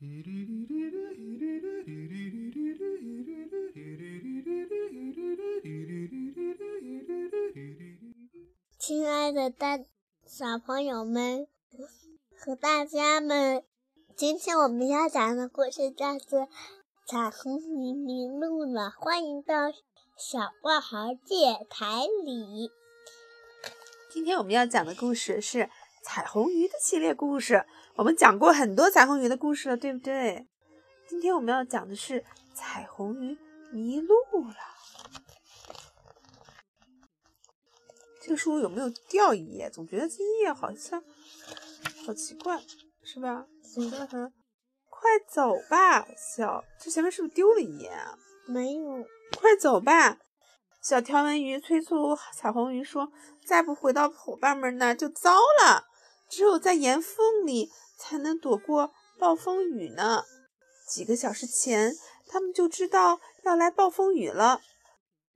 亲爱的大小朋友们和大家们，今天我们要讲的故事叫做《彩虹迷迷路了》，欢迎到小挂号电台里。今天我们要讲的故事是彩虹鱼的系列故事。我们讲过很多彩虹鱼的故事了，对不对？今天我们要讲的是彩虹鱼迷路了。这个书有没有掉一页？总觉得这一页好像好奇怪，是吧？嗯，快走吧，小，这前面是不是丢了一页啊？没有。快走吧。小条纹鱼催促彩虹鱼说：“再不回到伙伴们那就糟了，只有在岩缝里才能躲过暴风雨呢。”几个小时前，他们就知道要来暴风雨了。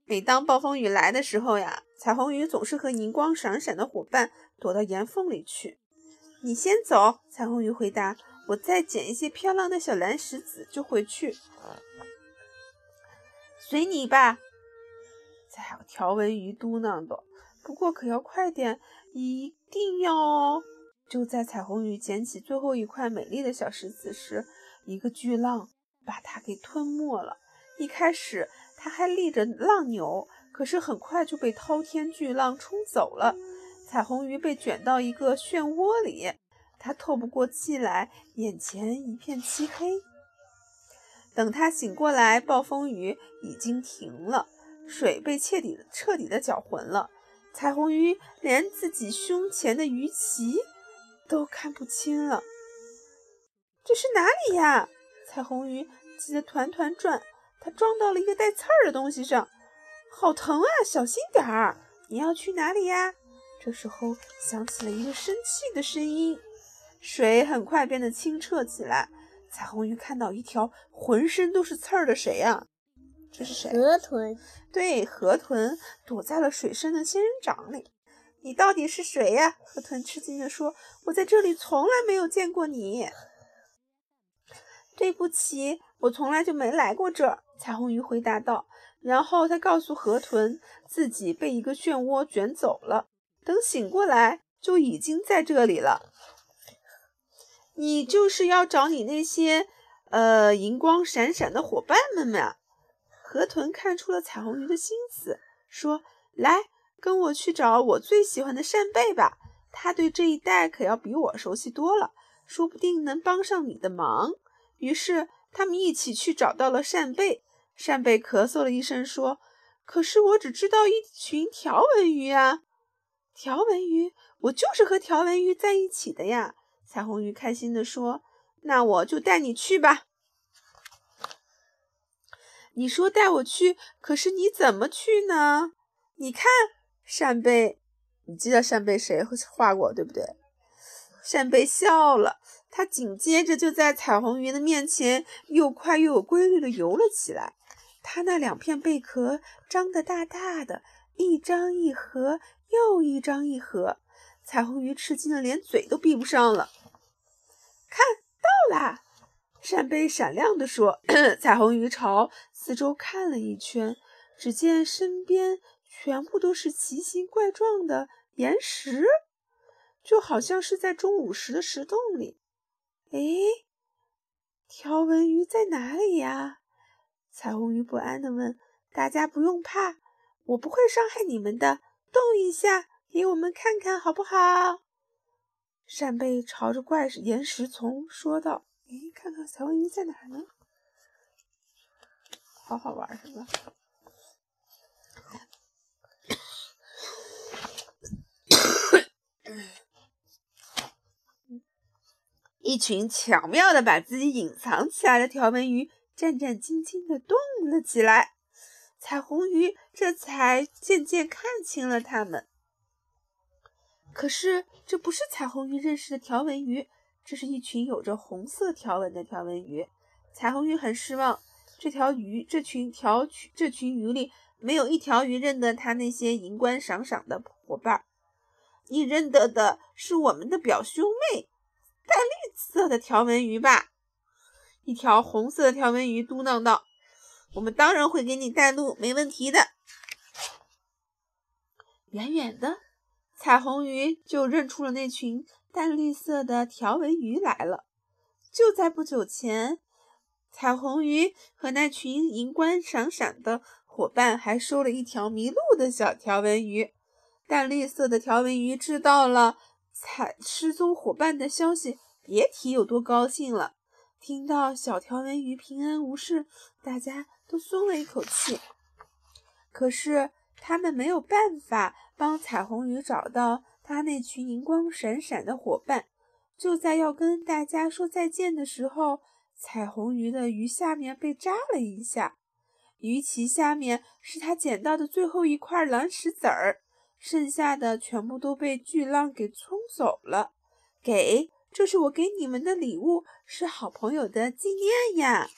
每当暴风雨来的时候呀，彩虹鱼总是和银光闪闪的伙伴躲到岩缝里去。你先走，彩虹鱼回答：“我再捡一些漂亮的小蓝石子就回去。”随你吧。小条纹鱼嘟囔道：“不过可要快点，一定要哦！”就在彩虹鱼捡起最后一块美丽的小石子时，一个巨浪把它给吞没了。一开始，它还立着浪钮，可是很快就被滔天巨浪冲走了。彩虹鱼被卷到一个漩涡里，它透不过气来，眼前一片漆黑。等它醒过来，暴风雨已经停了。水被彻底彻底的搅浑了，彩虹鱼连自己胸前的鱼鳍都看不清了。这是哪里呀？彩虹鱼急得团团转，它撞到了一个带刺儿的东西上，好疼啊！小心点儿！你要去哪里呀？这时候响起了一个生气的声音，水很快变得清澈起来。彩虹鱼看到一条浑身都是刺儿的谁呀？这是谁？河豚。对，河豚躲在了水深的仙人掌里。你到底是谁呀？河豚吃惊地说：“我在这里从来没有见过你。”对不起，我从来就没来过这儿。彩虹鱼回答道。然后他告诉河豚，自己被一个漩涡卷走了。等醒过来，就已经在这里了。你就是要找你那些呃银光闪闪的伙伴们嘛？河豚看出了彩虹鱼的心思，说：“来，跟我去找我最喜欢的扇贝吧。他对这一带可要比我熟悉多了，说不定能帮上你的忙。”于是他们一起去找到了扇贝。扇贝咳嗽了一声，说：“可是我只知道一群条纹鱼啊！条纹鱼，我就是和条纹鱼在一起的呀！”彩虹鱼开心地说：“那我就带你去吧。”你说带我去，可是你怎么去呢？你看扇贝，你记得扇贝谁画过对不对？扇贝笑了，它紧接着就在彩虹鱼的面前又快又有规律的游了起来。它那两片贝壳张得大大的，一张一合，又一张一合。彩虹鱼吃惊的连嘴都闭不上了。看到啦！扇贝闪亮地说：“ 彩虹鱼朝四周看了一圈，只见身边全部都是奇形怪状的岩石，就好像是在中午时的石洞里。哎，条纹鱼在哪里呀？”彩虹鱼不安地问。“大家不用怕，我不会伤害你们的。动一下，给我们看看好不好？”扇贝朝着怪岩石丛说道。哎，看看彩虹鱼在哪呢？好好玩是吧？一群巧妙的把自己隐藏起来的条纹鱼战战兢兢的动了起来。彩虹鱼这才渐渐看清了它们。可是，这不是彩虹鱼认识的条纹鱼。这是一群有着红色条纹的条纹鱼，彩虹鱼很失望。这条鱼，这群条，这群鱼里没有一条鱼认得它那些银光闪闪的伙伴。你认得的是我们的表兄妹，淡绿色的条纹鱼吧？一条红色的条纹鱼嘟囔道：“我们当然会给你带路，没问题的。”远远的，彩虹鱼就认出了那群淡绿色的条纹鱼来了。就在不久前，彩虹鱼和那群银光闪闪的伙伴还收了一条迷路的小条纹鱼。淡绿色的条纹鱼知道了彩失踪伙伴的消息，别提有多高兴了。听到小条纹鱼平安无事，大家都松了一口气。可是他们没有办法帮彩虹鱼找到他那群银光闪闪的伙伴。就在要跟大家说再见的时候，彩虹鱼的鱼下面被扎了一下，鱼鳍下面是他捡到的最后一块蓝石子儿。剩下的全部都被巨浪给冲走了。给，这是我给你们的礼物，是好朋友的纪念呀。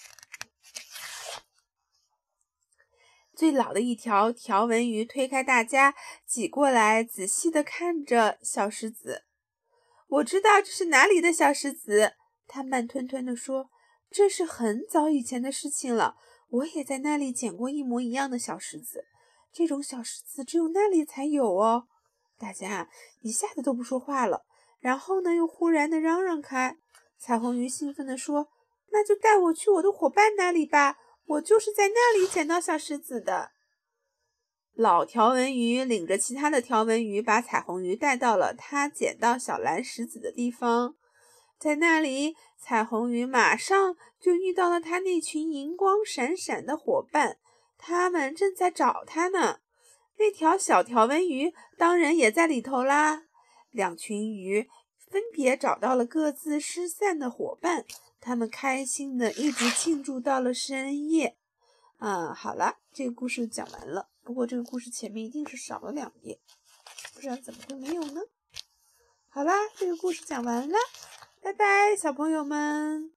最老的一条条纹鱼推开大家，挤过来，仔细的看着小石子。我知道这是哪里的小石子，他慢吞吞地说：“这是很早以前的事情了，我也在那里捡过一模一样的小石子。”这种小石子只有那里才有哦！大家一下子都不说话了，然后呢，又忽然的嚷嚷开。彩虹鱼兴奋地说：“那就带我去我的伙伴那里吧，我就是在那里捡到小石子的。”老条纹鱼领着其他的条纹鱼，把彩虹鱼带到了他捡到小蓝石子的地方。在那里，彩虹鱼马上就遇到了他那群银光闪闪的伙伴。他们正在找他呢，那条小条纹鱼当然也在里头啦。两群鱼分别找到了各自失散的伙伴，他们开心的一直庆祝到了深夜。嗯，好了，这个故事讲完了。不过这个故事前面一定是少了两页，不知道怎么会没有呢？好啦，这个故事讲完了，拜拜，小朋友们。